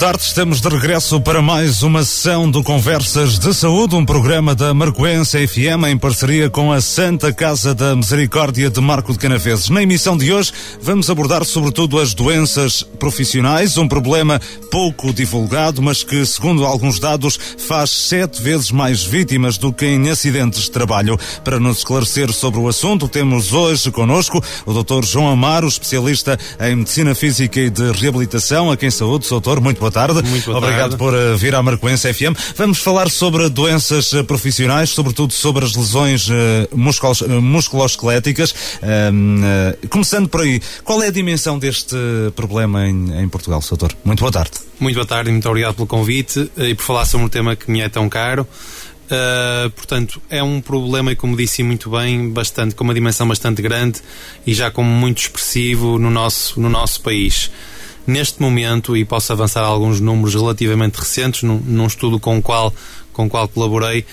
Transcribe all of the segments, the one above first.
tarde, estamos de regresso para mais uma sessão do Conversas de Saúde, um programa da Marcoense FM em parceria com a Santa Casa da Misericórdia de Marco de Canafeses. Na emissão de hoje vamos abordar sobretudo as doenças profissionais, um problema pouco divulgado, mas que, segundo alguns dados, faz sete vezes mais vítimas do que em acidentes de trabalho. Para nos esclarecer sobre o assunto, temos hoje conosco o Dr. João Amaro, especialista em Medicina Física e de Reabilitação, a quem saúde, Dr muito boa tarde. Muito boa Obrigado tarde. por uh, vir à Marcoense FM. Vamos falar sobre doenças uh, profissionais, sobretudo sobre as lesões uh, musculos, musculoesqueléticas. começando por aí, qual é a dimensão deste problema em, em Portugal, doutor? Muito boa tarde. Muito boa tarde e muito obrigado pelo convite e por falar sobre um tema que me é tão caro. Uh, portanto, é um problema, e como disse muito bem, bastante, com uma dimensão bastante grande e já como muito expressivo no nosso, no nosso país. Neste momento, e posso avançar alguns números relativamente recentes, num, num estudo com o qual, com o qual colaborei,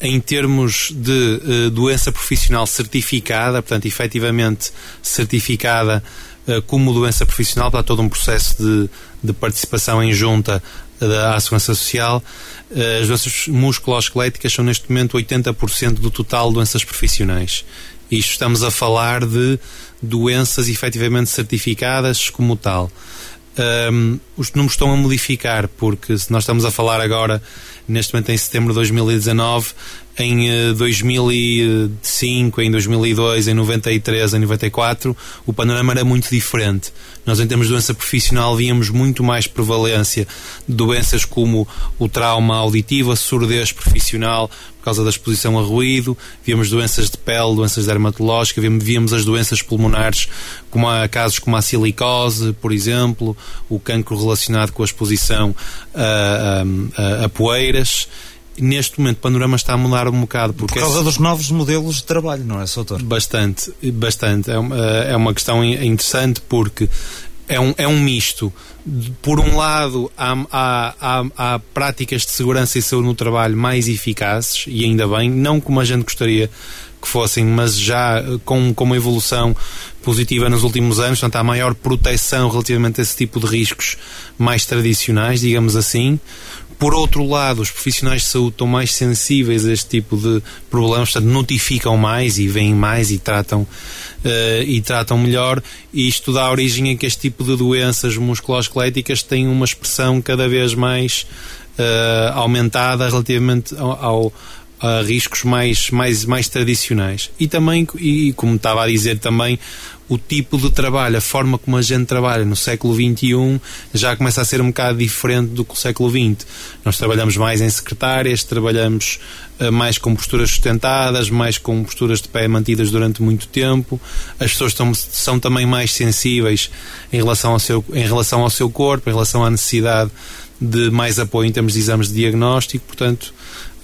em termos de uh, doença profissional certificada, portanto, efetivamente certificada uh, como doença profissional, para todo um processo de, de participação em junta da Segurança Social, uh, as doenças musculoesqueléticas são neste momento 80% do total de doenças profissionais. Isto estamos a falar de doenças efetivamente certificadas como tal. Um, os números estão a modificar, porque se nós estamos a falar agora, neste momento em setembro de 2019, em 2005, em 2002, em 93, em 94, o panorama era muito diferente. Nós, em termos de doença profissional, víamos muito mais prevalência de doenças como o trauma auditivo, a surdez profissional, por causa da exposição a ruído, víamos doenças de pele, doenças dermatológicas, víamos as doenças pulmonares, como casos como a silicose, por exemplo, o cancro relacionado com a exposição a, a, a poeiras neste momento o panorama está a mudar um bocado. Porque Por causa é... dos novos modelos de trabalho, não é, Soutor? Bastante, bastante. É uma, é uma questão interessante porque é um, é um misto. Por um lado, há, há, há, há, práticas de segurança e saúde no trabalho mais eficazes, e ainda bem, não como a gente gostaria que fossem, mas já com, com uma evolução positiva nos últimos anos, portanto, há maior proteção relativamente a esse tipo de riscos mais tradicionais, digamos assim. Por outro lado, os profissionais de saúde estão mais sensíveis a este tipo de problemas, portanto, notificam mais e veem mais e tratam, uh, e tratam melhor. E isto dá origem a que este tipo de doenças musculoesqueléticas têm uma expressão cada vez mais uh, aumentada relativamente ao, ao a riscos mais, mais, mais tradicionais. E também, e como estava a dizer também, o tipo de trabalho, a forma como a gente trabalha no século XXI já começa a ser um bocado diferente do que o século XX. Nós trabalhamos mais em secretárias, trabalhamos uh, mais com posturas sustentadas, mais com posturas de pé mantidas durante muito tempo. As pessoas estão, são também mais sensíveis em relação, ao seu, em relação ao seu corpo, em relação à necessidade de mais apoio em termos de exames de diagnóstico, portanto,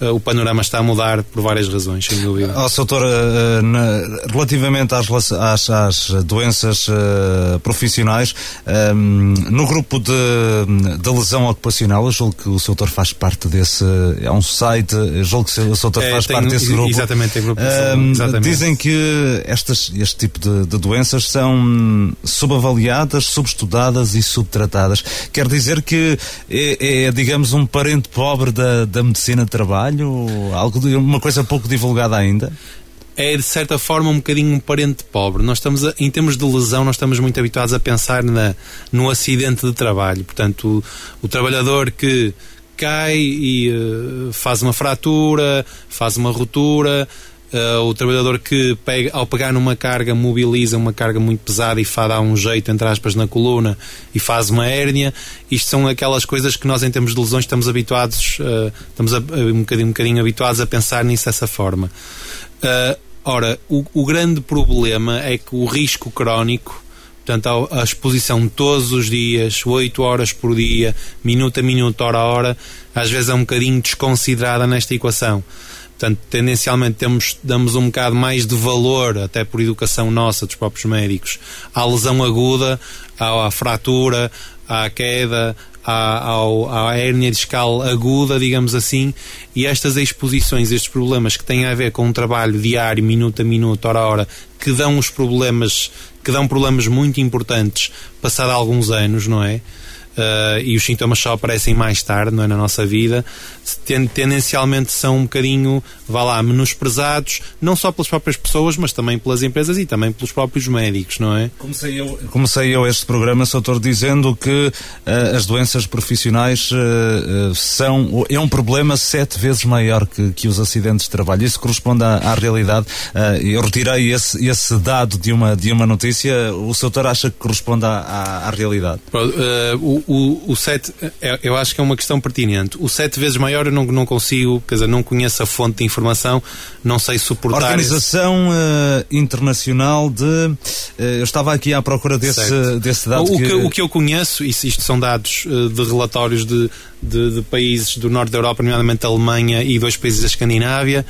o panorama está a mudar por várias razões, sem dúvida. Oh, doutor, uh, na, relativamente às, às, às doenças uh, profissionais, um, no grupo de, de lesão ocupacional, eu julgo que o doutor faz parte desse, é um site, eu julgo que o doutor é, faz tem, parte desse grupo. Exatamente, tem grupo de um, exatamente. Dizem que estas, este tipo de, de doenças são subavaliadas, subestudadas e subtratadas. Quer dizer que é, é digamos, um parente pobre da, da medicina de trabalho? Algo de, uma coisa pouco divulgada ainda? é de certa forma um bocadinho um parente pobre. Nós estamos, a, em termos de lesão, nós estamos muito habituados a pensar na, no acidente de trabalho. Portanto, o, o trabalhador que cai e uh, faz uma fratura, faz uma ruptura, Uh, o trabalhador que pega, ao pegar numa carga mobiliza uma carga muito pesada e faz dar um jeito entre aspas na coluna e faz uma hérnia. Isto são aquelas coisas que nós em termos de lesões estamos habituados uh, estamos a, um, bocadinho, um bocadinho habituados a pensar nisso dessa forma. Uh, ora, o, o, grande problema é que o risco crónico portanto a, a exposição todos os dias 8 horas por dia, minuto a minuto, hora a hora às vezes é um bocadinho desconsiderada nesta equação Portanto, tendencialmente temos, damos um bocado mais de valor, até por educação nossa, dos próprios médicos, à lesão aguda, à, à fratura, à queda, à, ao, à hérnia discal aguda, digamos assim, e estas exposições, estes problemas que têm a ver com um trabalho diário, minuto a minuto, hora a hora, que dão os problemas, que dão problemas muito importantes passado alguns anos, não é? Uh, e os sintomas só aparecem mais tarde não é, na nossa vida, tendencialmente são um bocadinho, vá lá, menosprezados, não só pelas próprias pessoas, mas também pelas empresas e também pelos próprios médicos, não é? Comecei eu, comecei eu este programa, Soutor, dizendo que uh, as doenças profissionais uh, são, é um problema sete vezes maior que, que os acidentes de trabalho. Isso corresponde à, à realidade. eu retirei esse, esse dado de uma, de uma notícia. O Soutor acha que corresponde à, à, à realidade? o, o, o, sete, é, eu acho que é uma questão pertinente. O sete vezes maior eu não, não consigo, quer dizer, não conheço a fonte de informação, não sei suportar. Organização uh, Internacional de. Uh, eu estava aqui à procura desse, desse dado. O que... que... o que eu conheço, isto, isto são dados uh, de relatórios de, de, de, países do norte da Europa, nomeadamente a Alemanha e dois países da Escandinávia.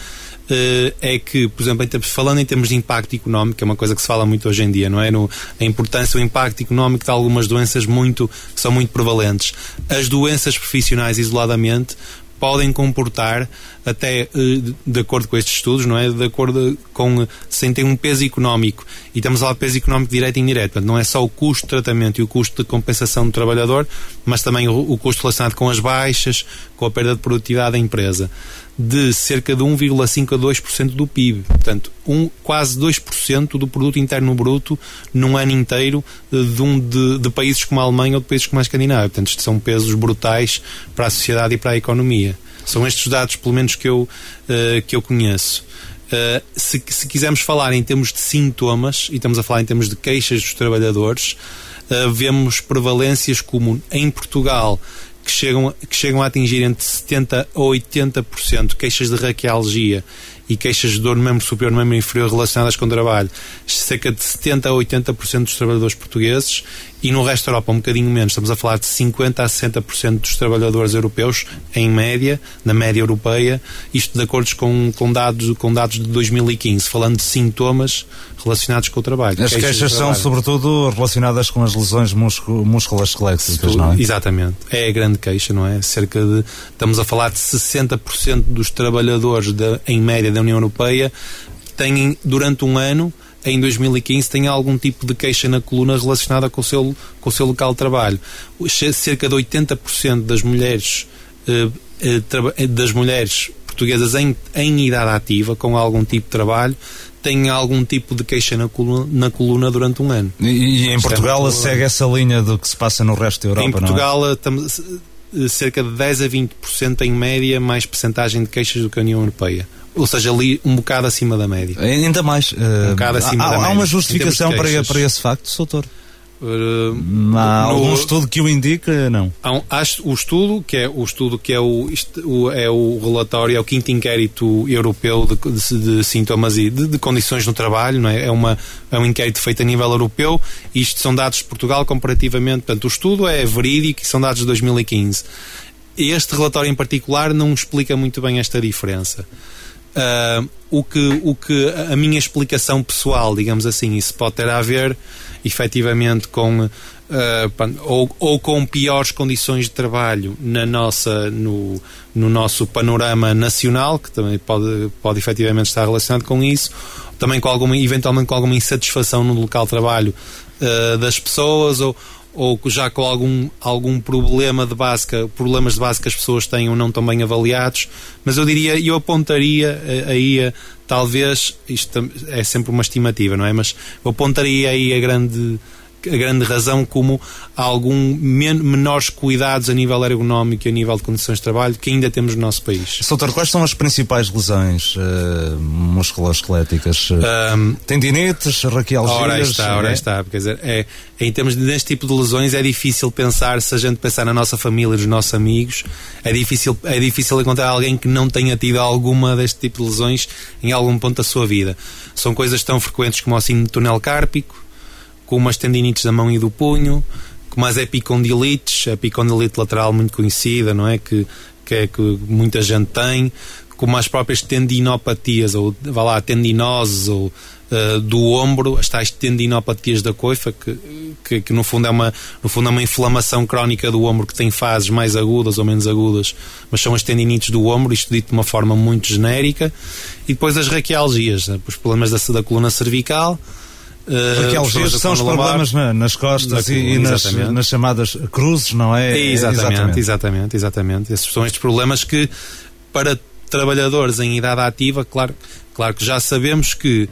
Uh, é que, por exemplo, em termos, falando em termos de impacto económico, que é uma coisa que se fala muito hoje em dia, não é? No, a importância, o impacto económico de algumas doenças muito, que são muito prevalentes. As doenças profissionais, isoladamente, podem comportar até eh, de acordo com estes estudos, não é? De acordo com sem ter um peso económico e estamos a falar de peso económico direto e indireto, portanto, não é só o custo de tratamento e o custo de compensação do trabalhador, mas também o, custo relacionado com as baixas, com a perda de produtividade da empresa de cerca de 1,5 a 2% do PIB. Portanto, um, quase 2% do produto interno bruto num ano inteiro de, um, de, de, países como a Alemanha ou de países como a Escandinávia. Portanto, isto são pesos brutais para a sociedade e para a economia. São estes dados, pelo menos, que eu, uh, que eu conheço. Uh, se, se quisermos falar em termos de sintomas, e estamos a falar em termos de queixas dos trabalhadores, uh, vemos prevalências como em Portugal que chegam, que chegam a atingir entre 70% a 80% queixas de raquialgia e queixas de dor no membro superior no membro inferior relacionadas com o trabalho, cerca de 70% a 80% dos trabalhadores portugueses e no resto da Europa um bocadinho menos, estamos a falar de 50% a 60% dos trabalhadores europeus, em média, na média europeia, isto de acordo com, com, dados, com dados de 2015, falando de sintomas relacionados com o trabalho. As queixas, queixas são sobretudo relacionadas com as lesões musculoesqueléticas, não é? Exatamente. É a grande queixa, não é? Cerca de, estamos a falar de 60% dos trabalhadores de, em média da União Europeia têm durante um ano em 2015 tenha algum tipo de queixa na coluna relacionada com o seu, com o seu local de trabalho. Cerca de 80% das mulheres, eh, eh, eh, das mulheres portuguesas em, em idade ativa, com algum tipo de trabalho, têm algum tipo de queixa na coluna, na coluna durante um ano. E, e em Portugal é segue essa linha do que se passa no resto da Europa, Em Portugal não é? cerca de 10 a 20% em média mais percentagem de queixas do que a União Europeia ou seja, ali um bocado acima da média. Ainda mais. Um bocado acima há, da há média. uma justificação para, para esse facto, doutor? Uh, há no, algum estudo que o indica? Não. Há um, há o estudo que é o estudo que é o, o é o relatório é o quinto inquérito europeu de, de, de sintomas e de, de, condições no trabalho, não é? É uma é um inquérito feito a nível europeu. Isto são dados de Portugal comparativamente, portanto o estudo é verídico e são dados de 2015. Este relatório em particular não explica muito bem esta diferença. Uh, o, que, o que a minha explicação pessoal, digamos assim, isso pode ter a ver efetivamente com uh, ou, ou, com piores condições de trabalho na nossa, no, no nosso panorama nacional, que também pode, pode efetivamente estar relacionado com isso, também com alguma, eventualmente com alguma insatisfação no local de trabalho uh, das pessoas ou, ou já com algum, algum problema de base, problemas de base que as pessoas tenham não tão bem avaliados, mas eu diria, eu apontaria eh, aí a, talvez, isto é sempre uma estimativa, não é? Mas eu apontaria aí a grande a grande razão como algum men menores cuidados a nível ergonómico e a nível de condições de trabalho que ainda temos no nosso país. Soutor, quais são as principais lesões uh, musculoesqueléticas? Um, Tendinites, raquialgias? Ora está, ora é? está. Quer dizer, é, em termos de, deste tipo de lesões é difícil pensar, se a gente pensar na nossa família, nos nossos amigos, é difícil, é difícil encontrar alguém que não tenha tido alguma deste tipo de lesões em algum ponto da sua vida. São coisas tão frequentes como o síndrome túnel cárpico, com umas tendinites da mão e do punho, com umas epicondilites, a epicondilite lateral muito conhecida, não é? Que, que é que muita gente tem, como as próprias tendinopatias, ou vá lá, tendinoses, ou uh, do ombro, as tais tendinopatias da coifa, que, que, que, no, fundo é uma, no fundo é uma inflamação crónica do ombro que tem fases mais agudas ou menos agudas, mas são as tendinites do ombro, isto dito de uma forma muito genérica, e depois as raquialgias, né, os problemas da, da coluna cervical, porque uh, são os problemas na, nas costas na, e, e nas, nas, chamadas cruzes, não é? Exatamente, exatamente, exatamente, exatamente. Esses são estes problemas que, para trabalhadores em idade ativa, claro, claro que já sabemos que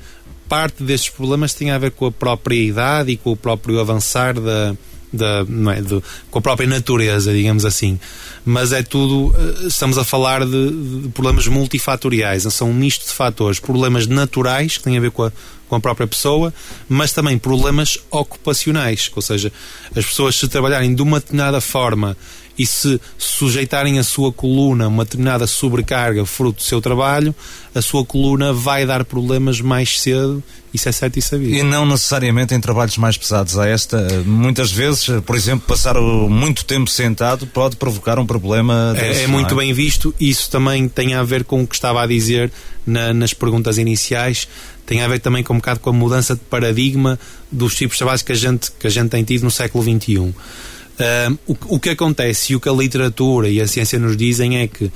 parte destes problemas tem a ver com a própria idade e com o próprio avançar da, da, não é, de, com a própria natureza, digamos assim. Mas é tudo, eh, estamos a falar de, de, problemas multifatoriais, são um misto de fatores, problemas naturais que têm a ver com a, com a própria pessoa, mas também problemas ocupacionais, ou seja, as pessoas se trabalharem de uma determinada forma e se sujeitarem a sua coluna uma determinada sobrecarga fruto do seu trabalho, a sua coluna vai dar problemas mais cedo, isso é certo e sabido. E não necessariamente em trabalhos mais pesados. A esta, muitas vezes, por exemplo, passar muito tempo sentado pode provocar um problema. É, desses, é muito é? bem visto, isso também tem a ver com o que estava a dizer na, nas perguntas iniciais, tem a ver também com um bocado com a mudança de paradigma dos tipos de trabalhos que a gente, que a gente tem tido no século XXI o, o, que acontece e o que a literatura e a ciência nos dizem é que uh,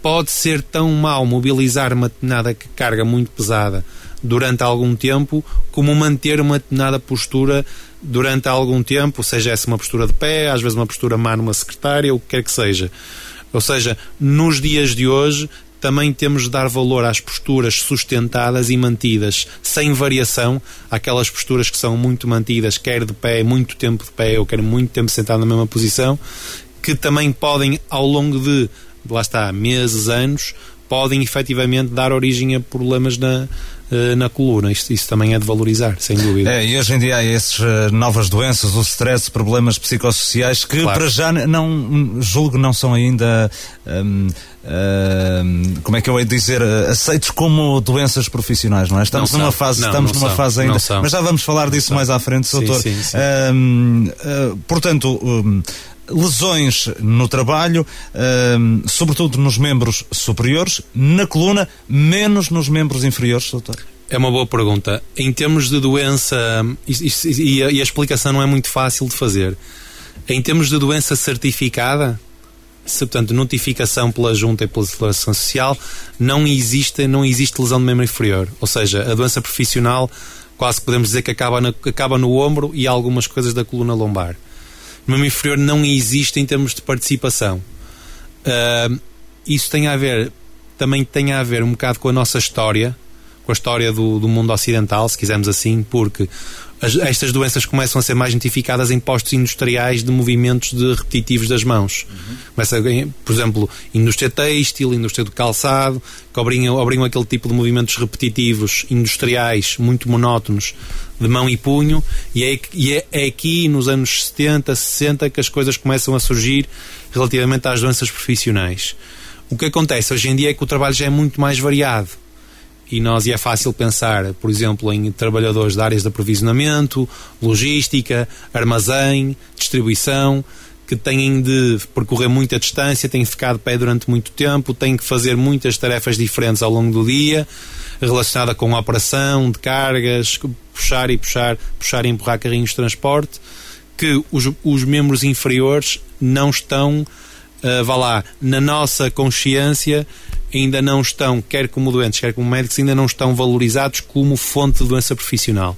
pode ser tão mal mobilizar uma determinada carga muito pesada durante algum tempo como manter uma determinada postura durante algum tempo, seja essa uma postura de pé, às vezes uma postura má numa secretária, o que quer que seja. Ou seja, nos dias de hoje também temos de dar valor às posturas sustentadas e mantidas, sem variação, aquelas posturas que são muito mantidas, quer de pé, muito tempo de pé, ou quer muito tempo sentado na mesma posição, que também podem, ao longo de, lá está, meses, anos, podem efetivamente dar origem a problemas na, eh, na coluna. Isto, isso também é de valorizar, sem dúvida. É, e hoje em dia há essas uh, novas doenças, o stress, problemas psicossociais que claro. para já não julgo não são ainda um, como é que eu hei de dizer aceitos como doenças profissionais, não é? Estamos não numa são. fase, não, estamos numa são. fase ainda, mas já vamos falar disso mais à frente, sim, doutor. Sim, sim. Uh, portanto, lesões no trabalho, sobretudo nos membros superiores, na coluna, menos nos membros inferiores, doutor? É uma boa pergunta. Em termos de doença, e, e, e, a, explicação não é muito fácil de fazer. Em termos de doença certificada, se, portanto, notificação pela Junta e pela Declaração Social, não existe, não existe lesão do membro inferior. Ou seja, a doença profissional quase podemos dizer que acaba, acaba no ombro e algumas coisas da coluna lombar membro inferior não existe em termos de participação. Uh, isso tem a ver, também tem a ver um bocado com a nossa história, com a história do, do mundo ocidental, se quisermos assim, porque as, estas doenças começam a ser mais notificadas em postos industriais de movimentos de repetitivos das mãos. Uhum. Começa, por exemplo, indústria têxtil, indústria do calçado, que obrigam aquele tipo de movimentos repetitivos industriais muito monótonos de mão e punho, e é, e é, é aqui nos anos 70, 60 que as coisas começam a surgir relativamente às doenças profissionais. O que acontece hoje em dia é que o trabalho já é muito mais variado. E nós e é fácil pensar, por exemplo, em trabalhadores de áreas de aprovisionamento, logística, armazém, distribuição, que têm de percorrer muita distância, têm de ficar de pé durante muito tempo, têm que fazer muitas tarefas diferentes ao longo do dia, relacionada com a operação de cargas, puxar e puxar, puxar e empurrar carrinhos de transporte, que os, os membros inferiores não estão, uh, vá lá, na nossa consciência, ainda não estão, quer como doentes, quer como médicos, ainda não estão valorizados como fonte de doença profissional.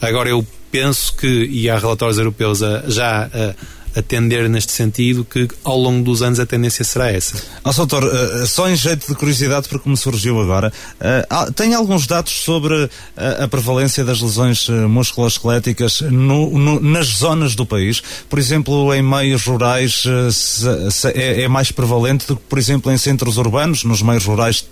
Agora, eu penso que, e há relatórios europeus a, já a, atender neste sentido, que ao longo dos anos a tendência será essa. Nosso doutor, uh, só em jeito de curiosidade, porque me surgiu agora, uh, tem alguns dados sobre uh, a prevalência das lesões musculoesqueléticas no, no, nas zonas do país? Por exemplo, em meios rurais se, se é, é, mais prevalente do que, por exemplo, em centros urbanos, nos meios rurais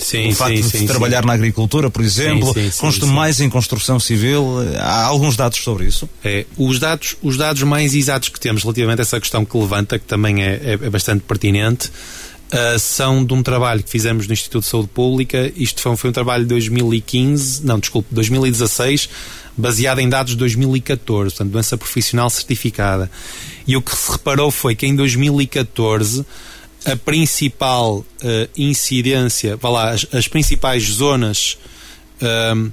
Sim, o facto sim, de sim, trabalhar na agricultura, por exemplo, consta mais em construção civil. Há alguns dados sobre isso? É, os dados, os dados mais exatos que temos relativamente a essa questão que levanta, que também é, é, é bastante pertinente, uh, são de um trabalho que fizemos no Instituto de Saúde Pública. Isto foi, foi um trabalho de 2015, não, desculpe, 2016, baseado em dados de 2014, portanto, doença profissional certificada. E o que se reparou foi que em 2014 a principal uh, incidência, vá lá, as, as principais zonas uh,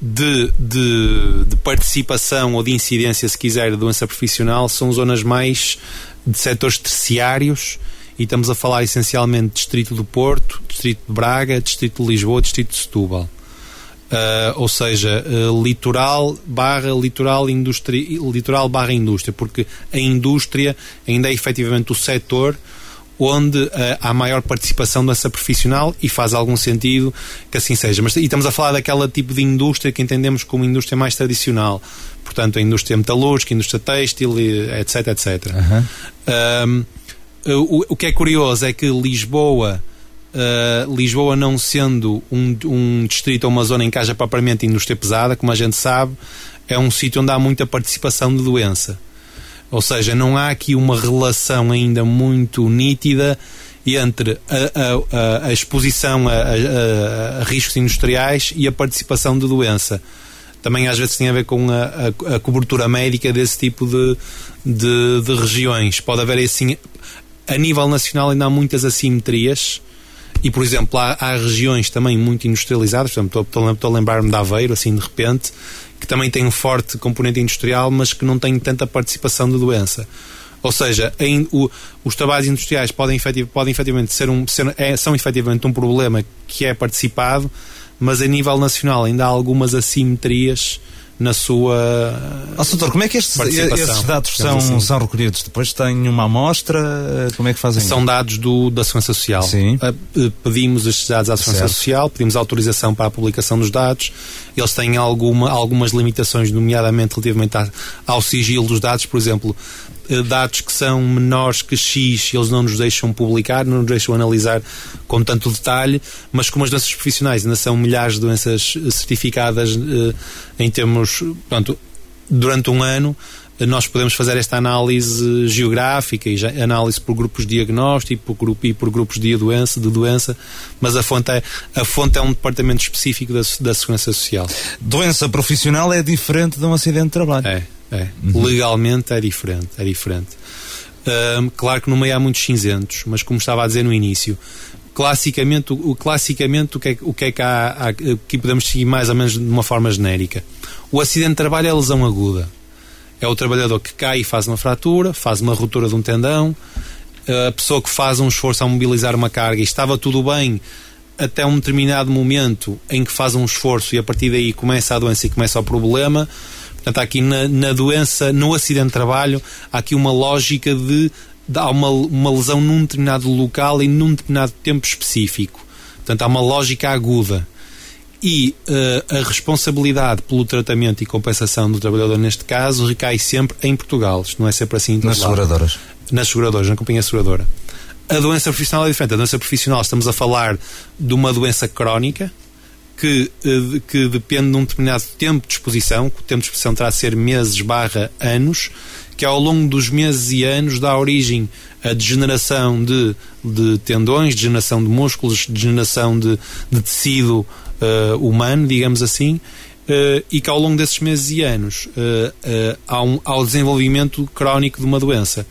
de, de, de, participação ou de incidência, se quiser, de doença profissional, são zonas mais de setores terciários e estamos a falar essencialmente de Distrito do Porto, Distrito de Braga, Distrito de Lisboa, Distrito de Setúbal. Uh, ou seja, uh, litoral barra litoral, indústria, litoral barra indústria, porque a indústria ainda é efetivamente o setor onde uh, há maior participação dessa profissional e faz algum sentido que assim seja. Mas, e estamos a falar daquela tipo de indústria que entendemos como indústria mais tradicional, portanto, a indústria metalúrgica, a indústria têxtil, etc, etc. Uhum. o, o que é curioso é que Lisboa Uh, Lisboa não sendo um, um distrito ou uma zona em que haja propriamente indústria pesada, como a gente sabe, é um sítio onde há muita participação de doença. Ou seja, não há aqui uma relação ainda muito nítida entre a, a, a exposição a, a, riscos industriais e a participação de doença. Também às vezes tem a ver com a, cobertura médica desse tipo de, de, de regiões. Pode haver assim, a nível nacional ainda há muitas assimetrias e, por exemplo, há, há regiões também muito industrializadas, portanto, estou, estou a lembrar-me de Aveiro, assim, de repente, que também tem um forte componente industrial, mas que não tem tanta participação de doença. Ou seja, em, o, os trabalhos industriais podem, efetiv, podem efetivamente ser um, ser, é, são efetivamente um problema que é participado, mas a nível nacional ainda há algumas assimetrias na sua. Oh, doutor, como é que estes, estes dados são, assim. são recolhidos? Depois tem uma amostra? Como é que fazem? São dados do, da Segurança Social. Sim. Ah, eh, pedimos estes dados à Segurança. Social, pedimos autorização para a publicação dos dados. Eles têm alguma, algumas limitações, nomeadamente relativamente ao sigilo dos dados. Por exemplo, eh, dados que são menores que X, eles não nos deixam publicar, não nos deixam analisar com tanto detalhe, mas como as doenças profissionais ainda são milhares de doenças eh, certificadas eh, em termos, portanto, durante um ano, nós podemos fazer esta análise geográfica e análise por grupos de diagnóstico por grupo, e por grupos de doença, de doença, mas a fonte é, a fonte é um departamento específico da, da Segurança Social. Doença profissional é diferente de um acidente de trabalho. É. É. Uhum. Legalmente é diferente. É diferente. Um, claro que no meio há muitos cinzentos, mas como estava a dizer no início, classicamente, o, classicamente, o, que é, o que é que há, há, que podemos seguir mais ou menos de uma forma genérica? O acidente de trabalho é lesão aguda. É o trabalhador que cai e faz uma fratura, faz uma ruptura de um tendão, a pessoa que faz um esforço a mobilizar uma carga e estava tudo bem até um determinado momento em que faz um esforço e a partir daí começa a doença e começa o problema Portanto, aqui na, na doença, no acidente de trabalho, há aqui uma lógica de, de há uma, uma lesão num determinado local e num determinado tempo específico. Portanto, há uma lógica aguda. E uh, a responsabilidade pelo tratamento e compensação do trabalhador, neste caso, recai sempre em Portugal. Isto não é sempre assim. Nas seguradoras. Nas seguradoras, na companhia seguradora. A doença profissional é diferente. A doença profissional, estamos a falar de uma doença crónica, que, eh, que depende de um determinado tempo de exposição, que o tempo de exposição terá de ser meses barra anos, que ao longo dos meses e anos dá origem a degeneração de, de tendões, degeneração de músculos, degeneração de, de tecido uh, humano, digamos assim, uh, e que ao longo desses meses e anos uh, há, um, há o desenvolvimento crónico de uma doença.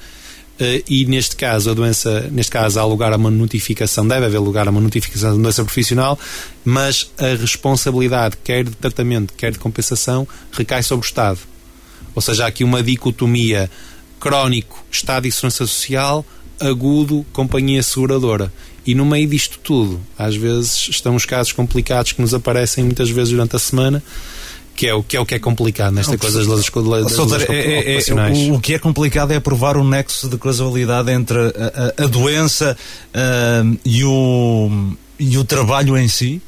E neste caso a doença, neste caso há lugar a uma notificação, deve haver lugar a uma notificação de doença profissional, mas a responsabilidade, quer de tratamento, quer de compensação, recai sobre o Estado. Ou seja, há aqui uma dicotomia crónico, Estado e Segurança Social, agudo, companhia seguradora. E no meio disto tudo, às vezes estão os casos complicados que nos aparecem muitas vezes durante a semana que é o que é, o que é complicado nesta coisa das leis, das é, é, é, o, o, que é complicado é provar o nexo de causalidade entre a, a, a doença uh, e, o, e o trabalho em si.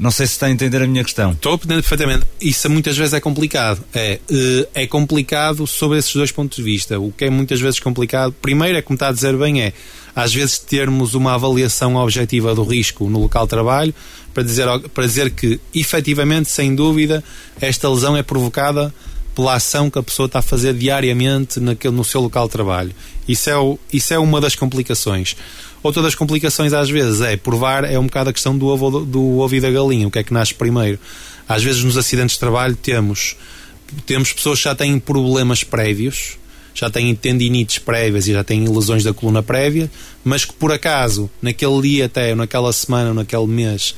Não sei se está a entender a minha questão. Estou a entender perfeitamente. Isso muitas vezes é complicado. É, eh, é complicado sobre esses dois pontos de vista. O que é muitas vezes complicado, primeiro é como está a dizer bem, é às vezes termos uma avaliação objetiva do risco no local de trabalho para dizer, para dizer que, efetivamente, sem dúvida, esta lesão é provocada pela ação que a pessoa está a fazer diariamente naquele, no seu local de trabalho. Isso é, o, isso é uma das complicações. Outra das complicações, às vezes, é provar, é um bocado a questão do ovo, do ovo e da galinha, o que é que nasce primeiro. Às vezes, nos acidentes de trabalho, temos, temos pessoas que já têm problemas prévios, já têm tendinites prévias e já têm lesões da coluna prévia, mas que por acaso, naquele dia até, ou naquela semana, ou naquele mês,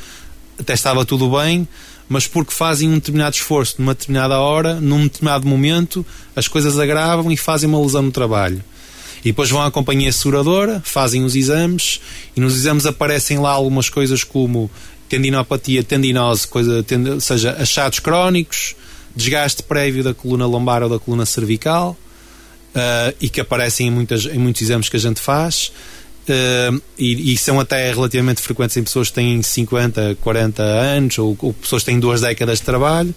até estava tudo bem, mas porque fazem um determinado esforço numa determinada hora, num determinado momento, as coisas agravam e fazem uma lesão no trabalho. E depois vão à companhia seguradora, fazem os exames e nos exames aparecem lá algumas coisas como tendinopatia, tendinose, coisa, tend, ou seja, achados crónicos, desgaste prévio da coluna lombar ou da coluna cervical uh, e que aparecem em, muitas, em muitos exames que a gente faz. Uh, e, e, são até relativamente frequentes em pessoas que têm 50, 40 anos ou, ou pessoas que têm duas décadas de trabalho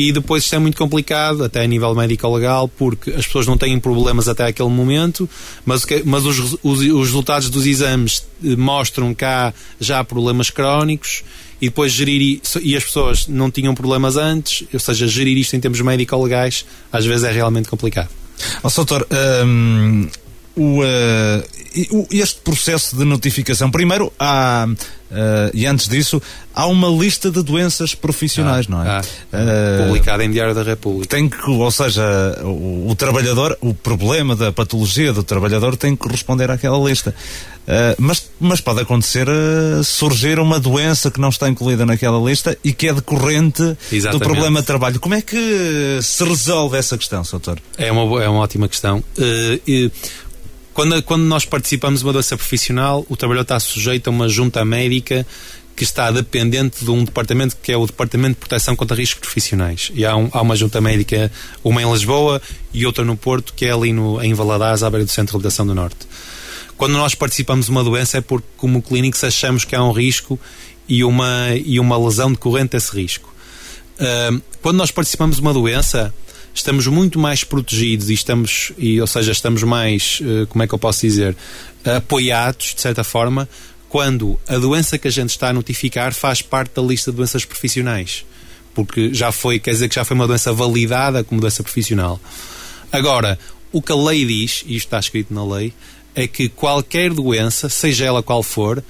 e depois isto é muito complicado, até a nível médico-legal, porque as pessoas não têm problemas até aquele momento, mas, mas os, os, os, resultados dos exames eh, mostram que há já problemas crónicos e depois gerir e as pessoas não tinham problemas antes, ou seja, gerir isto em termos médico-legais às vezes é realmente complicado. Oh, doutor, um, o, uh, este processo de notificação, primeiro há, uh, e antes disso, há uma lista de doenças profissionais, ah, não é? Ah, uh, publicada em Diário da República. Tem que, ou seja, o, o, trabalhador, o problema da patologia do trabalhador tem que corresponder àquela lista. Mas, mas pode acontecer surgir uma doença que não está incluída naquela lista e que é decorrente Exatamente. do problema de trabalho. Como é que se resolve essa questão, doutor? É uma, é uma ótima questão. Quando, quando nós participamos de uma doença profissional, o trabalhador está sujeito a uma junta médica que está dependente de um departamento que é o Departamento de Proteção contra Riscos Profissionais. E há, um, há uma junta médica, uma em Lisboa e outra no Porto, que é ali no, em Valadares, à beira do Centro de Reabilitação do Norte. Quando nós participamos de uma doença é porque, como clínicos, achamos que há um risco e uma, e uma lesão decorrente desse risco. Uh, quando nós participamos de uma doença, estamos muito mais protegidos e estamos, e, ou seja, estamos mais, uh, como é que eu posso dizer, apoiados, de certa forma, quando a doença que a gente está a notificar faz parte da lista de doenças profissionais. Porque já foi, quer dizer que já foi uma doença validada como doença profissional. Agora, o que a lei diz, e isto está escrito na lei, é que qualquer doença, seja ela qual for,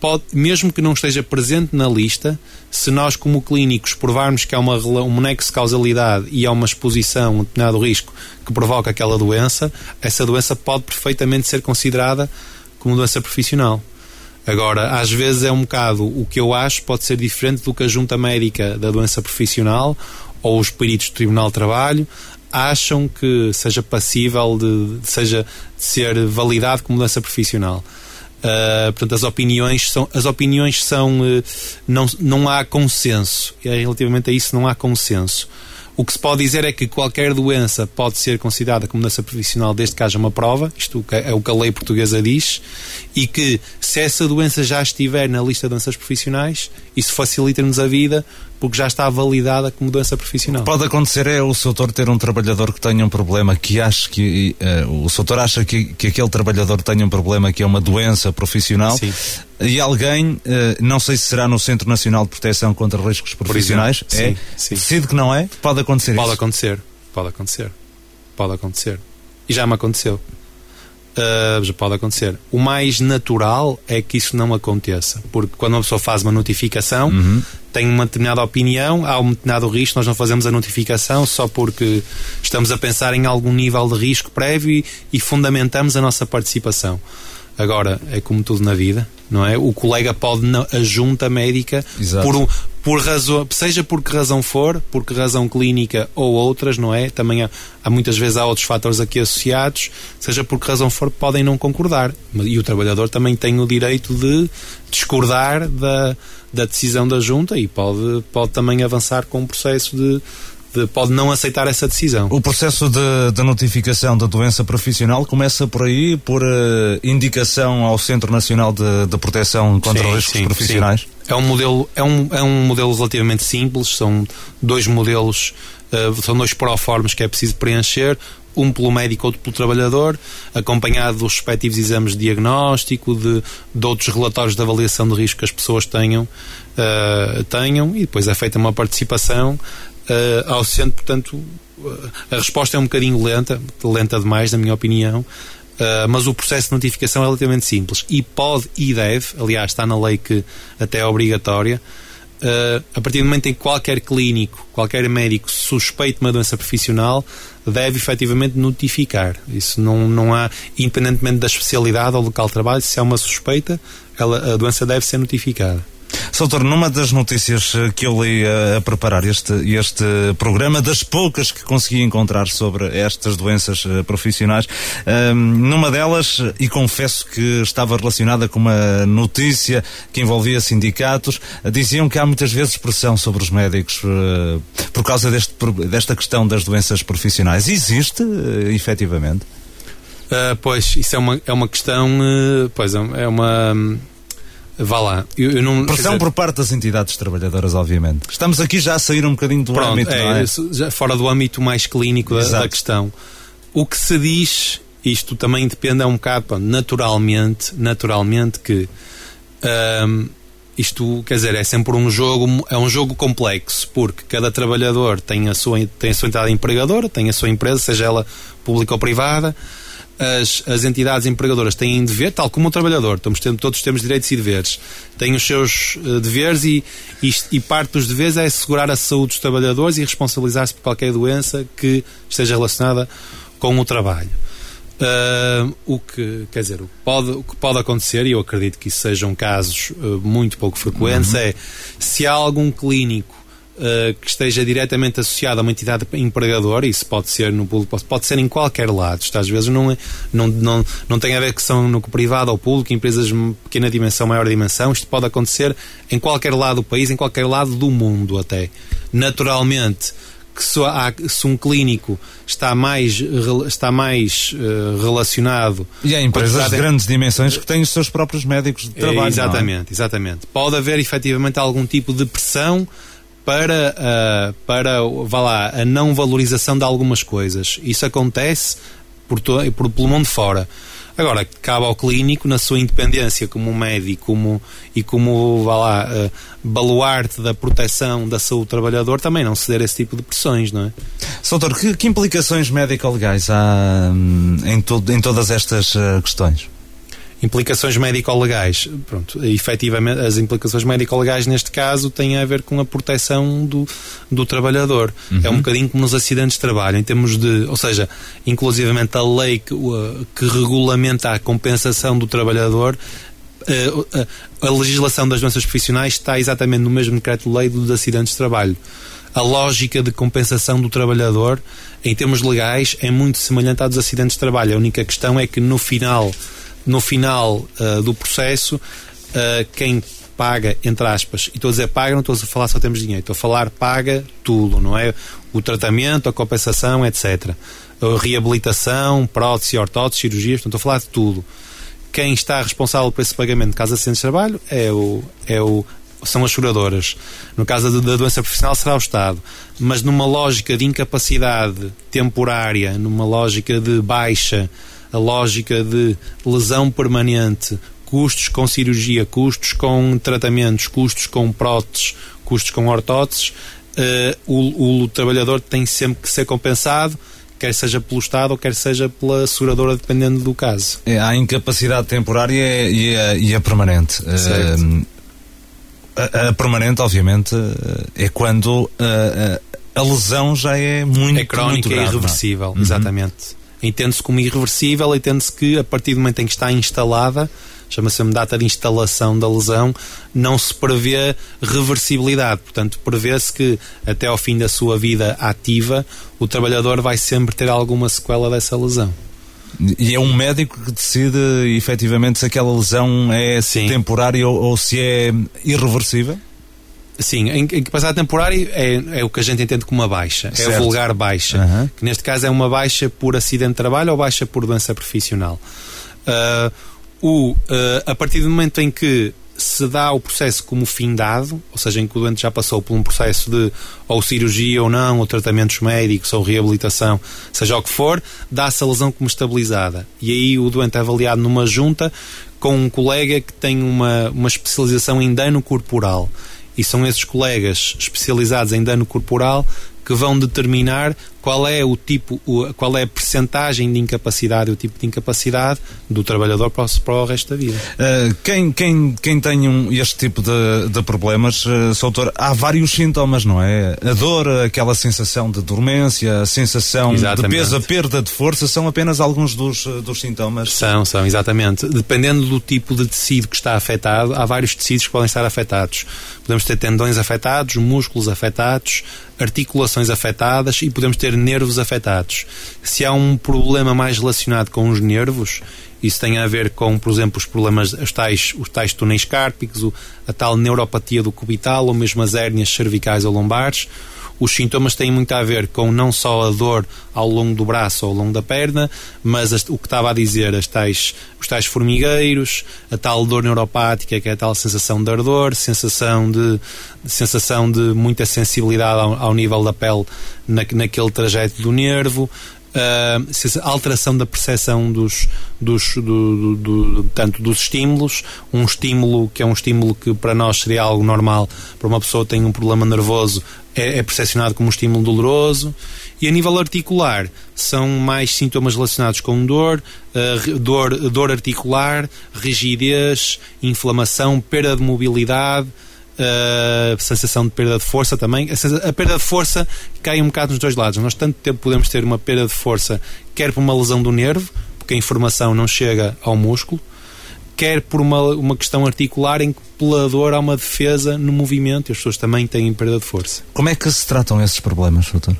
pode, mesmo que não esteja presente na lista, se nós, como clínicos, provarmos que há uma, um nexo de causalidade e há uma exposição, um determinado risco que provoca aquela doença, essa doença pode perfeitamente ser considerada como doença profissional. Agora, às vezes é um bocado o que eu acho pode ser diferente do que a junta médica da doença profissional ou os peritos do Tribunal de Trabalho acham que seja passível de, de seja de ser validado como doença profissional. Uh, portanto, as opiniões são, as opiniões são uh, não, não há consenso. E relativamente a isso não há consenso. O que se pode dizer é que qualquer doença pode ser considerada como doença profissional desde que haja uma prova, isto é o que a lei portuguesa diz, e que se essa doença já estiver na lista de doenças profissionais, isso facilita-nos a vida porque já está validada como doença profissional. Pode acontecer é o doutor ter um trabalhador que tenha um problema que acha que uh, o doutor acha que, que aquele trabalhador tenha um problema que é uma doença profissional Sim. e alguém, uh, não sei se será no Centro Nacional de Proteção contra Riscos Profissionais, é, sim, decide que não é, pode acontecer Pode isso. acontecer, pode acontecer, pode acontecer. E já me aconteceu. Uh, já pode acontecer. O mais natural é que isso não aconteça, porque quando uma pessoa faz uma notificação, uhum. tem uma determinada opinião, há um determinado risco, nós não fazemos a notificação só porque estamos a pensar em algum nível de risco prévio e, e fundamentamos a nossa participação. Agora, é como tudo na vida, não é? O colega pode, a junta médica, por, um, por razão, seja por que razão for, por que razão clínica ou outras, não é? Também há, há, muitas vezes há outros fatores aqui associados, seja por que razão for, podem não concordar. E o trabalhador também tem o direito de discordar da, da decisão da junta e pode, pode também avançar com um processo de, pode não aceitar essa decisão. O processo de, de notificação da doença profissional começa por aí, por uh, indicação ao Centro Nacional de, de Proteção contra sim, Riscos sim, Profissionais? Sim. É um modelo, é um, é um modelo relativamente simples, são dois modelos, uh, são dois proformes que é preciso preencher, um pelo médico, outro pelo trabalhador, acompanhado dos respectivos exames de diagnóstico, de, de outros relatórios de avaliação de risco que as pessoas tenham, uh, tenham e depois é feita uma participação uh, ao centro, portanto, a resposta é um bocadinho lenta, lenta demais, na minha opinião, uh, mas o processo de notificação é relativamente simples e pode e deve, aliás, está na lei que até é obrigatória. Uh, a partir do momento em que qualquer clínico, qualquer médico suspeite uma doença profissional, deve efetivamente notificar. Isso não, não há, independentemente da especialidade ou local de trabalho, se há uma suspeita, ela, a doença deve ser notificada. Soutor, numa das notícias eh, que eu li a, a, preparar este, este programa, das poucas que consegui encontrar sobre estas doenças uh, profissionais, uh, numa delas, e confesso que estava relacionada com uma notícia que envolvia sindicatos, uh, diziam que há muitas vezes pressão sobre os médicos por causa deste, desta questão das doenças profissionais. Existe, efetivamente? pois, isso é uma, é uma questão, pois, é uma Vá lá. Eu, eu não, Pressão dizer... por parte das entidades trabalhadoras, obviamente. Estamos aqui já a sair um bocadinho do Pronto, âmbito, é, é? Fora do âmbito mais clínico da, da, questão. O que se diz, isto também depende é um bocado, naturalmente, naturalmente que hum, isto, quer dizer, é sempre um jogo, é um jogo complexo, porque cada trabalhador tem a sua, tem a sua entidade empregadora, tem a sua empresa, seja ela pública ou privada, as, as entidades empregadoras têm dever, tal como o trabalhador, estamos tendo, todos temos direitos e deveres, têm os seus uh, deveres e, e, e, parte dos deveres é assegurar a saúde dos trabalhadores e responsabilizar-se por qualquer doença que esteja relacionada com o trabalho. Uh, o que quer dizer, o, pode, o que pode acontecer, e eu acredito que isso sejam casos uh, muito pouco frequentes, uhum. é se há algum clínico uh, que esteja diretamente associado a uma entidade empregadora, isso pode ser no público, pode ser em qualquer lado. Isto às vezes não, é, não, não, não tem a ver que são no privado ou público, empresas de pequena dimensão, maior dimensão, isto pode acontecer em qualquer lado do país, em qualquer lado do mundo até. Naturalmente, que se, há, se, um clínico está mais, está mais uh, relacionado. E há empresas de grandes dimensões que têm os seus próprios médicos de trabalho. É, exatamente, é? exatamente. Pode haver efetivamente algum tipo de pressão para, uh, para vá lá, a não valorização de algumas coisas. Isso acontece por, por, pelo mundo fora. Agora, cabe ao clínico, na sua independência como médico como, e como vá lá, uh, baluarte da proteção da saúde do trabalhador, também não ceder esse tipo de pressões, não é? Soutor, que, que implicações médico-legais há hum, em, to, em todas estas uh, questões? Implicações médico-legais. Pronto, efetivamente, as implicações médico-legais neste caso têm a ver com a proteção do, do trabalhador. Uhum. É um bocadinho como nos acidentes de trabalho, em termos de. Ou seja, inclusivamente a lei que, que regulamenta a compensação do trabalhador a, a, a, legislação das doenças profissionais está exatamente no mesmo decreto-lei dos acidentes de trabalho. A lógica de compensação do trabalhador, em termos legais, é muito semelhante à dos acidentes de trabalho. A única questão é que no final no final uh, do processo, uh, quem paga, entre aspas, e estou a dizer paga, não estou a falar só temos dinheiro, estou a falar paga tudo, não é? O tratamento, a compensação, etc. A reabilitação, prótese, ortótese, cirurgias, portanto, estou a falar de tudo. Quem está responsável por esse pagamento de casa de de trabalho é o, é o, são as seguradoras. No caso da doença profissional será o Estado. Mas numa lógica de incapacidade temporária, numa lógica de baixa a lógica de lesão permanente, custos com cirurgia, custos com tratamentos, custos com próteses, custos com ortóteses, uh, o, o, trabalhador tem sempre que ser compensado, quer seja pelo Estado ou quer seja pela seguradora, dependendo do caso. É, há incapacidade temporária e a, e a permanente. Uh, a, a, permanente, obviamente, eh, é quando a, a lesão já é muito É crónica e irreversível, uhum. exatamente entende-se como irreversível, entende-se que a partir do momento em que está instalada, chama-se data de instalação da lesão, não se prevê reversibilidade. Portanto, prevê-se que até ao fim da sua vida ativa, o trabalhador vai sempre ter alguma sequela dessa lesão. E é um médico que decide efetivamente se aquela lesão é Sim. temporária ou, ou se é irreversível? Sim, em, em capacidade temporária é, é o que a gente entende como uma baixa, certo. é a vulgar baixa, uhum. que neste caso é uma baixa por acidente de trabalho ou baixa por doença profissional. Uh, o, uh, a partir do momento em que se dá o processo como findado, ou seja, em que o doente já passou por um processo de ou cirurgia ou não, ou tratamentos médicos, ou reabilitação, seja o que for, dá-se a lesão como estabilizada. E aí o doente é avaliado numa junta com um colega que tem uma, uma especialização em dano corporal e são esses colegas especializados em dano corporal que vão determinar qual é o tipo, qual é a percentagem de incapacidade, o tipo de incapacidade do trabalhador para o, para o resto da vida. Uh, quem, quem, quem tem um, este tipo de, de problemas, uh, Soutor, há vários sintomas, não é? A dor, aquela sensação de dormência, a sensação exatamente. de peso, a perda de força, são apenas alguns dos, dos sintomas? São, são, exatamente. Dependendo do tipo de tecido que está afetado, há vários tecidos que podem estar afetados. Podemos ter tendões afetados, músculos afetados, articulações afetadas e podemos ter nervos afetados. Se há um problema mais relacionado com os nervos, isso tem a ver com, por exemplo, os problemas, os tais, os tais túneis cárpicos, a tal neuropatia do cubital ou mesmo as hérnias cervicais ou lombares os sintomas têm muito a ver com não só a dor ao longo do braço ou ao longo da perna, mas o que estava a dizer, as tais, os tais formigueiros, a tal dor neuropática, que é a tal sensação de ardor, sensação de, de sensação de muita sensibilidade ao, ao nível da pele na, naquele trajeto do nervo, uh, alteração da percepção dos, dos, do, do, do, tanto dos estímulos, um estímulo que é um estímulo que para nós seria algo normal, para uma pessoa que tem um problema nervoso, é, é percepcionado como um estímulo doloroso. E a nível articular, são mais sintomas relacionados com dor, uh, dor, dor articular, rigidez, inflamação, perda de mobilidade, uh, sensação de perda de força também. A, a, perda de força cai um bocado nos dois lados. Nós tanto tempo podemos ter uma perda de força, quer por uma lesão do nervo, porque a informação não chega ao músculo, quer por uma, uma questão articular em que pela dor há uma defesa no movimento e as pessoas também têm perda de força. Como é que se tratam esses problemas, doutor?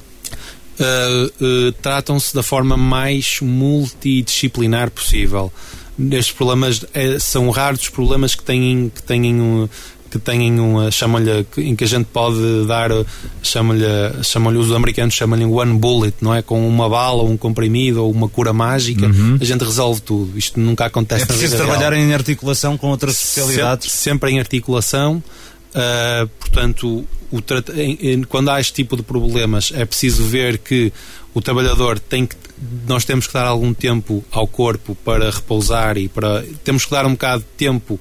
Uh, uh, tratam-se da forma mais multidisciplinar possível. Estes problemas é, são raros os problemas que têm, que têm um, que têm uma chamam-lhe em que a gente pode dar chamam-lhe chamam os americanos chamam-lhe one bullet não é com uma bala um comprimido ou uma cura mágica uhum. a gente resolve tudo isto nunca acontece é preciso trabalhar real. em articulação com outras especialidades sempre, sempre em articulação uh, portanto o, em, quando há este tipo de problemas é preciso ver que o trabalhador tem que nós temos que dar algum tempo ao corpo para repousar e para temos que dar um bocado de tempo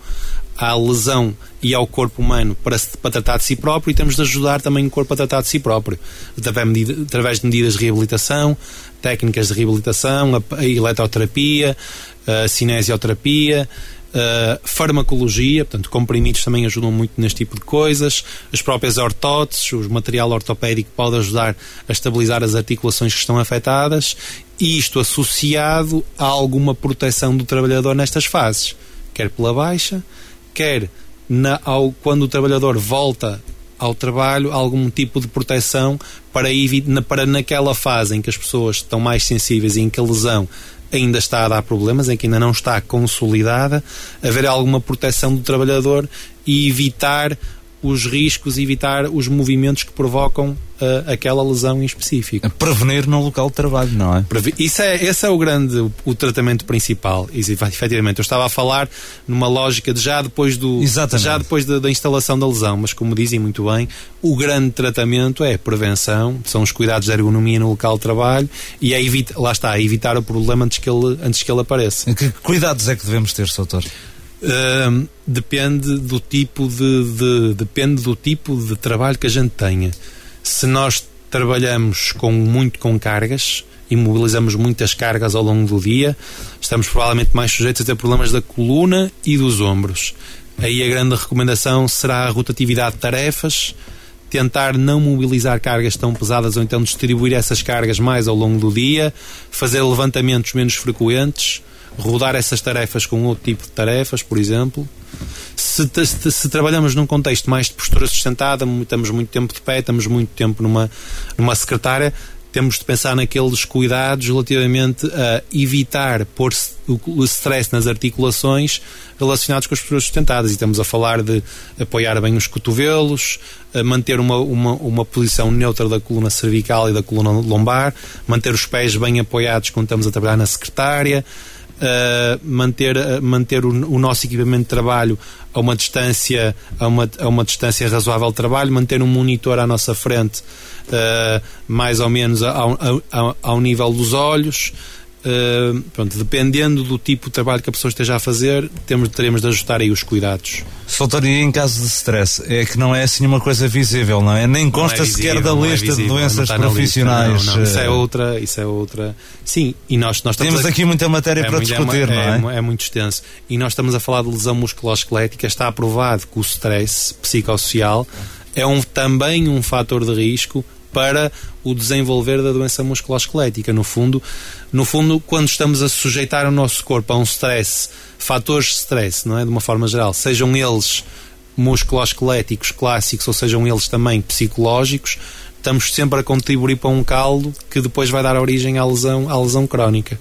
à lesão e ao corpo humano para, para tratar de si próprio e temos de ajudar também o corpo a tratar de si próprio, através de medidas de reabilitação, técnicas de reabilitação, a, a eletroterapia, a cinesioterapia, a farmacologia, portanto, comprimidos também ajudam muito neste tipo de coisas, as próprias ortóteses, o material ortopédico pode ajudar a estabilizar as articulações que estão afetadas, e isto associado a alguma proteção do trabalhador nestas fases, quer pela baixa, quer na, ao, quando o trabalhador volta ao trabalho algum tipo de proteção para, na, para naquela fase em que as pessoas estão mais sensíveis e em que a lesão ainda está a dar problemas, em que ainda não está consolidada, haver alguma proteção do trabalhador e evitar os riscos evitar os movimentos que provocam uh, aquela lesão em específico. Prevenir no local de trabalho, não é? Isso é esse é o grande o, o tratamento principal. E, efetivamente, eu estava a falar numa lógica de já depois do Exatamente. já depois da, da instalação da lesão, mas como dizem muito bem, o grande tratamento é prevenção, são os cuidados de ergonomia no local de trabalho e é evita, lá está, é evitar o problema antes que ele antes que ele apareça. Que cuidados é que devemos ter, doutor? Uh, depende do tipo de, de, depende do tipo de trabalho que a gente tenha. Se nós trabalhamos com muito com cargas e mobilizamos muitas cargas ao longo do dia, estamos provavelmente mais sujeitos a ter problemas da coluna e dos ombros. Aí a grande recomendação será a rotatividade de tarefas, tentar não mobilizar cargas tão pesadas ou então distribuir essas cargas mais ao longo do dia, fazer levantamentos menos frequentes, rodar essas tarefas com outro tipo de tarefas, por exemplo. Se, se, se, trabalhamos num contexto mais de postura sustentada, estamos muito tempo de pé, estamos muito tempo numa, numa secretária, temos de pensar naqueles cuidados relativamente a evitar pôr o stress nas articulações relacionados com as posturas sustentadas. E estamos a falar de apoiar bem os cotovelos, manter uma, uma, uma posição neutra da coluna cervical e da coluna lombar, manter os pés bem apoiados quando estamos a trabalhar na secretária uh, manter, uh, manter o, o, nosso equipamento de trabalho a uma distância a uma, a uma distância razoável de trabalho, manter um monitor à nossa frente uh, mais ou menos ao, ao, ao nível dos olhos Uh, pronto, dependendo do tipo de trabalho que a pessoa esteja a fazer, temos, teremos de ajustar aí os cuidados. Soutor, e em caso de stress, é que não é assim uma coisa visível, não é? Nem consta é visível, sequer da é lista é visível, de doenças profissionais. Lista, não, não. Isso é outra, isso é outra. Sim, e nós, nós Temos aqui muita matéria é para muito, discutir, não é? É muito extenso. E nós estamos a falar de lesão musculoesquelética, está aprovado que o stress psicossocial é um, também um fator de risco para o desenvolver da doença musculoesquelética. No fundo, no fundo, quando estamos a sujeitar o nosso corpo a um stress, fatores de stress, não é? De uma forma geral, sejam eles musculoesqueléticos clássicos ou sejam eles também psicológicos, estamos sempre a contribuir para um caldo que depois vai dar origem à lesão, à lesão crónica.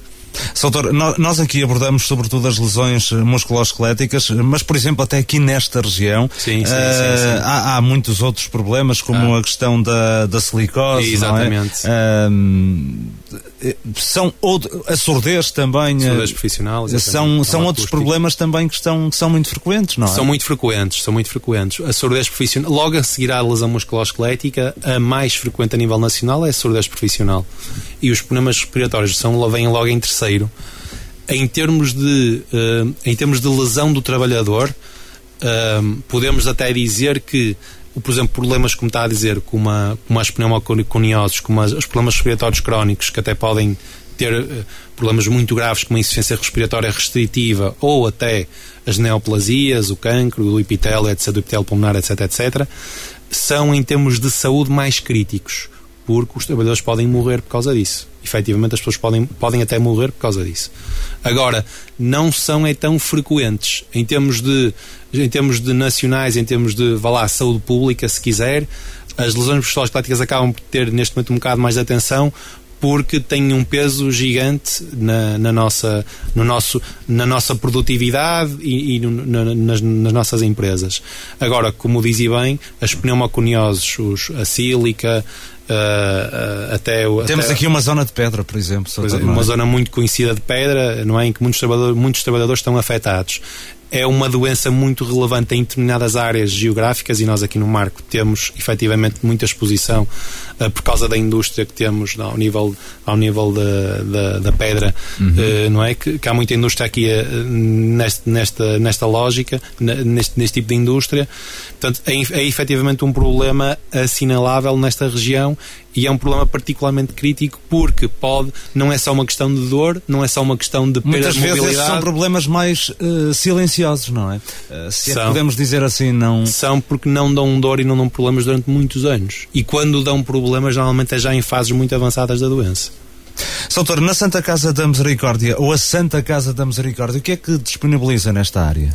Soutor, nós aqui abordamos sobretudo as lesões musculoesqueléticas, mas, por exemplo, até aqui nesta região sim, sim, uh, sim, há, há, muitos outros problemas, como ah. a questão da, da silicose. Exatamente. É? Uh, são a surdez também. Surdez profissional, são, são outros problemas também que, estão, que são muito frequentes, não é? São muito frequentes, são muito frequentes. A surdez profissional, logo a seguir à lesão musculoesquelética, a mais frequente a nível nacional é a surdez profissional. E os problemas respiratórios são, vêm logo em terceiro. Em termos de, uh, em termos de lesão do trabalhador, uh, podemos até dizer que por exemplo, problemas, como está a dizer, como, a, como as pneumoconioses, como as, os problemas respiratórios crónicos, que até podem ter uh, problemas muito graves, como a insuficiência respiratória restritiva, ou até as neoplasias, o cancro, o epitélio, etc., do epitélio pulmonar, etc., etc., são, em termos de saúde, mais críticos, porque os trabalhadores podem morrer por causa disso. Efetivamente, as pessoas podem, podem até morrer por causa disso. Agora, não são é tão frequentes em termos de em termos de nacionais, em termos de, vá lá, saúde pública, se quiser, as lesões musculoesqueléticas acabam por ter neste momento um bocado mais de atenção porque têm um peso gigante na, na nossa, no nosso, na nossa produtividade e, e no, na, nas, nas, nossas empresas. Agora, como dizia bem, as pneumoconioses, os, a sílica, Uh, uh, até o, Temos até, aqui uma zona de pedra, por exemplo. É, uma zona muito conhecida de pedra, não é? Em que muitos trabalhadores, muitos trabalhadores estão afetados é uma doença muito relevante em determinadas áreas geográficas e nós aqui no Marco temos efetivamente muita exposição por causa da indústria que temos ao nível, ao nível da, da, da pedra, uhum. uh, não é? Que, que, há muita indústria aqui uh, neste, nesta, nesta lógica, neste, neste tipo de indústria. Portanto, é, é efetivamente um problema assinalável nesta região e é um problema particularmente crítico porque pode, não é só uma questão de dor, não é só uma questão de perda de mobilidade. vezes são problemas mais uh, silenciosos, não é? Uh, se são, é podemos dizer assim, não... São porque não dão dor e não dão problemas durante muitos anos. E quando dão problemas, normalmente é já em fases muito avançadas da doença. Soutor, na Santa Casa da Misericórdia ou a Santa Casa da Misericórdia, o que é que disponibiliza nesta área?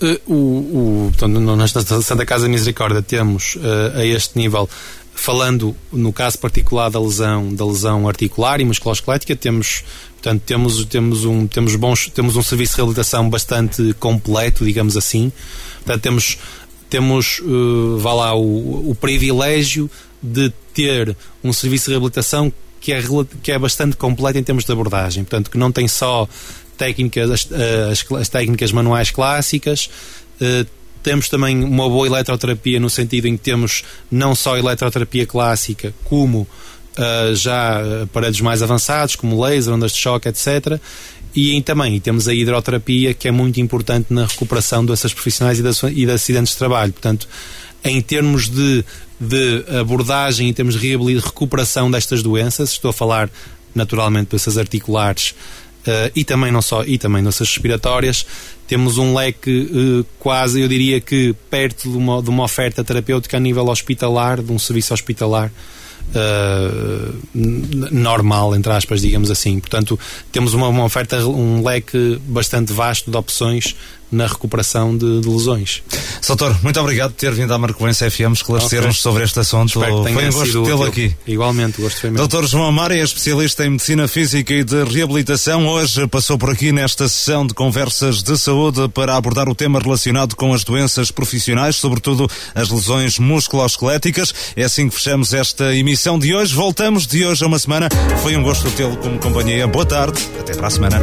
Uh, o, o, portanto, nesta Santa Casa da Misericórdia temos uh, a este nível falando no caso particular da lesão da lesão articular e musculoesquelética temos portanto temos temos um temos bons temos um serviço de reabilitação bastante completo digamos assim portanto temos temos uh, vá lá o, o privilégio de ter um serviço de reabilitação que é, que é bastante completo em termos de abordagem portanto que não tem só técnicas as, as, as técnicas manuais clássicas uh, temos também uma boa eletroterapia no sentido em que temos não só eletroterapia clássica, como uh, já aparelhos mais avançados, como laser, ondas de choque, etc. E também temos a hidroterapia, que é muito importante na recuperação dessas profissionais e de, e de acidentes de trabalho. Portanto, em termos de, de abordagem, em termos de recuperação destas doenças, estou a falar naturalmente doenças articulares, uh, e também não só, e também doenças respiratórias, temos um leque uh, quase, eu diria que perto de uma, de uma oferta terapêutica a nível hospitalar, de um serviço hospitalar. Uh, normal, entre aspas, digamos assim. Portanto, temos uma, uma, oferta, um leque bastante vasto de opções na recuperação de, de lesões. Soutor, muito obrigado por ter vindo à Marcoense FM esclarecer-nos okay. sobre este assunto. foi um gosto tê-lo aqui. Igualmente, gosto foi mesmo. Doutor João Amar é especialista em Medicina Física e de Reabilitação. Hoje passou por aqui nesta sessão de conversas de saúde para abordar o tema relacionado com as doenças profissionais, sobretudo as lesões musculoesqueléticas. É assim que fechamos esta emissão de hoje. Voltamos de hoje a uma semana. Foi um gosto tê-lo como companhia. Boa tarde. Até para a semana.